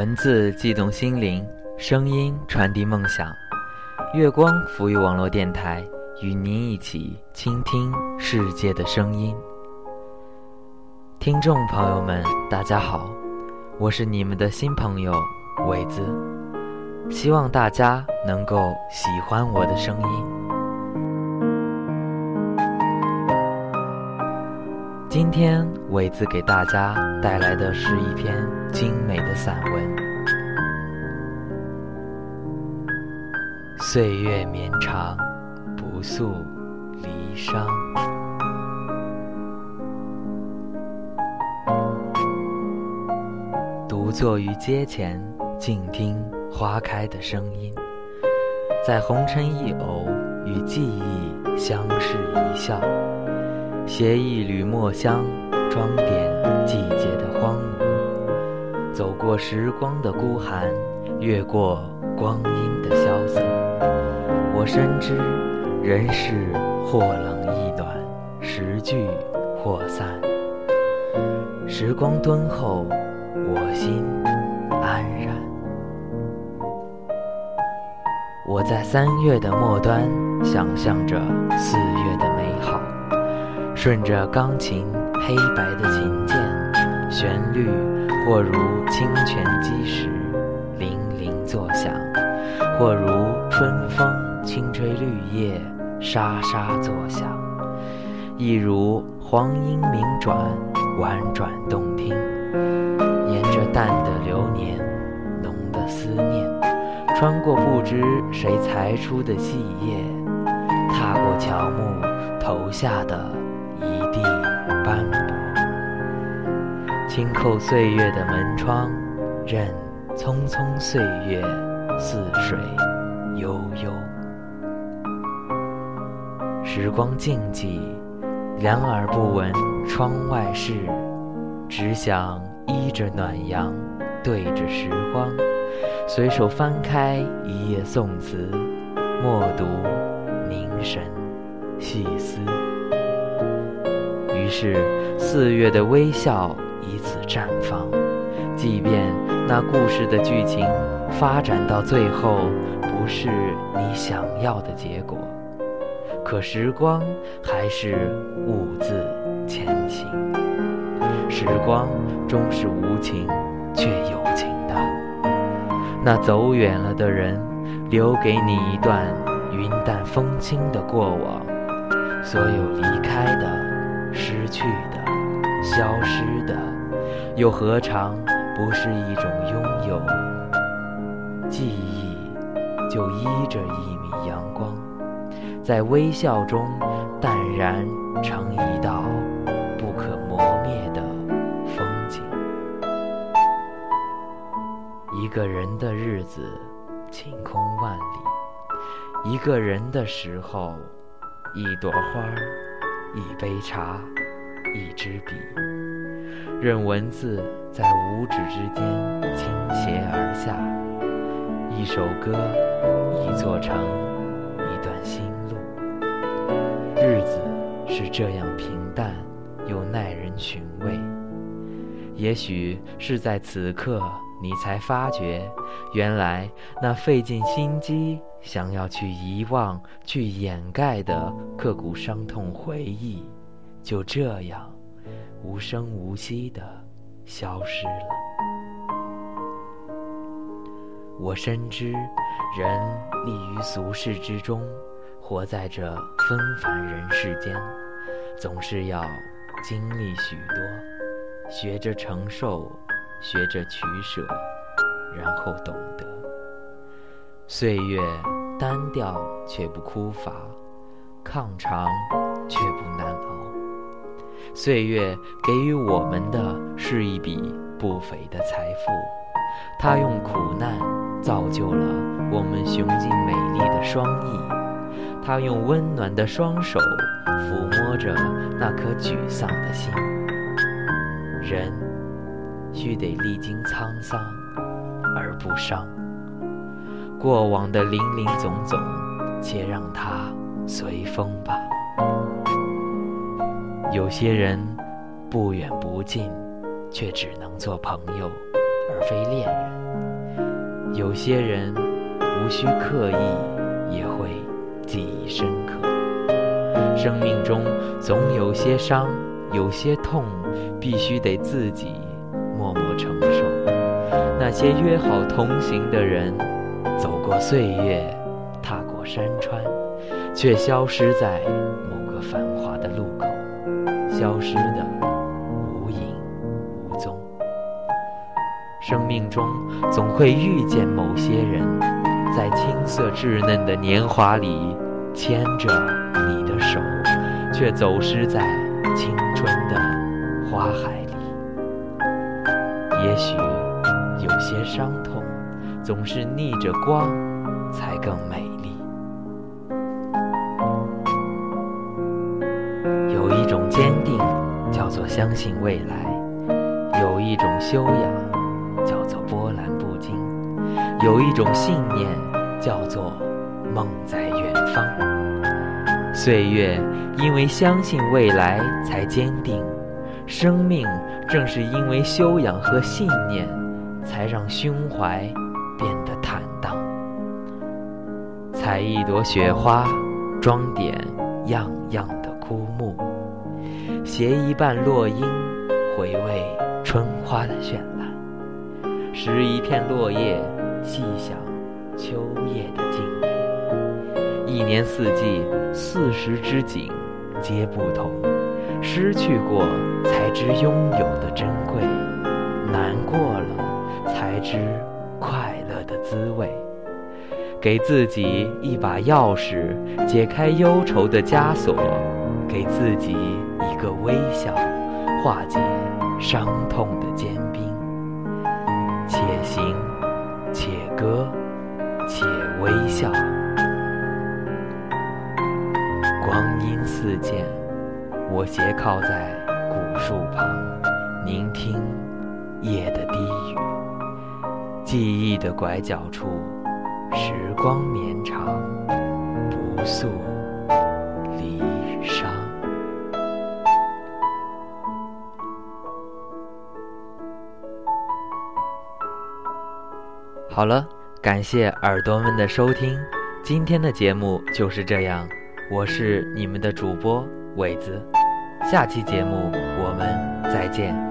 文字悸动心灵，声音传递梦想。月光浮于网络电台，与您一起倾听世界的声音。听众朋友们，大家好，我是你们的新朋友伟子，希望大家能够喜欢我的声音。今天伟子给大家带来的是一篇精美的散文，《岁月绵长，不诉离殇》。独坐于街前，静听花开的声音，在红尘一偶，与记忆相视一笑，携一缕墨香，装点季节的荒芜，走过时光的孤寒，越过光阴的萧瑟。我深知，人世或冷亦暖，时聚或散，时光敦厚。我心安然。我在三月的末端，想象着四月的，顺着钢琴黑白的琴键，旋律或如清泉击石，泠泠作响；或如春风轻吹绿叶，沙沙作响；亦如黄莺鸣转，婉转动听。沿着淡的流年，浓的思念，穿过不知谁裁出的细叶，踏过乔木投下的轻叩岁月的门窗，任匆匆岁月似水悠悠。时光静寂，两耳不闻窗外事，只想。依着暖阳，对着时光，随手翻开一页宋词，默读，凝神，细思。于是，四月的微笑以此绽放。即便那故事的剧情发展到最后不是你想要的结果，可时光还是兀自前行。时光终是无情却有情的。那走远了的人，留给你一段云淡风轻的过往。所有离开的、失去的、消失的，又何尝不是一种拥有？记忆就依着一米阳光，在微笑中淡然成一道不可磨灭的风景。一个人的日子，晴空万里；一个人的时候，一朵花，一杯茶，一支笔，任文字在五指之间倾斜而下，一首歌，一座城，一段心路。日子是这样平淡，又耐人寻味。也许是在此刻。你才发觉，原来那费尽心机想要去遗忘、去掩盖的刻骨伤痛回忆，就这样无声无息地消失了。我深知，人立于俗世之中，活在这纷繁人世间，总是要经历许多，学着承受。学着取舍，然后懂得，岁月单调却不枯乏，抗长却不难熬。岁月给予我们的是一笔不菲的财富，它用苦难造就了我们雄劲美丽的双翼，它用温暖的双手抚摸着那颗沮丧的心。人。须得历经沧桑而不伤，过往的林林总总，且让它随风吧。有些人不远不近，却只能做朋友；而非恋人。有些人无需刻意也会记忆深刻。生命中总有些伤，有些痛，必须得自己默默承受。那些约好同行的人，走过岁月，踏过山川，却消失在某个繁华的路口，消失的无影无踪。生命中总会遇见某些人，在青涩稚嫩的年华里牵着你的手，却走失在青春的花海里。也许有些伤痛，总是逆着光才更美相信未来；有一种修养，叫做波澜不惊；有一种信念，叫做梦在远方。岁月因为相信未来才坚定，生命正是因为修养和信念，才让胸怀变得坦荡。采一朵雪花，装点样样；携一瓣落英，回味春花的绚烂；拾一片落叶，细想秋叶的静美。一年四季，四时之景皆不同，失去过才知拥有的珍贵，难过了才知快乐的滋味。给自己一把钥匙，解开忧愁的枷锁；给自己一个微笑，化解伤痛的坚冰。且行且歌且微笑，光阴似箭，我斜靠在古树旁，聆听夜的低语。记忆的拐角处。时光绵长，不诉离好了，感谢耳朵们的收听，今天的节目就是这样。我是你们的主播伟子，下期节目我们再见。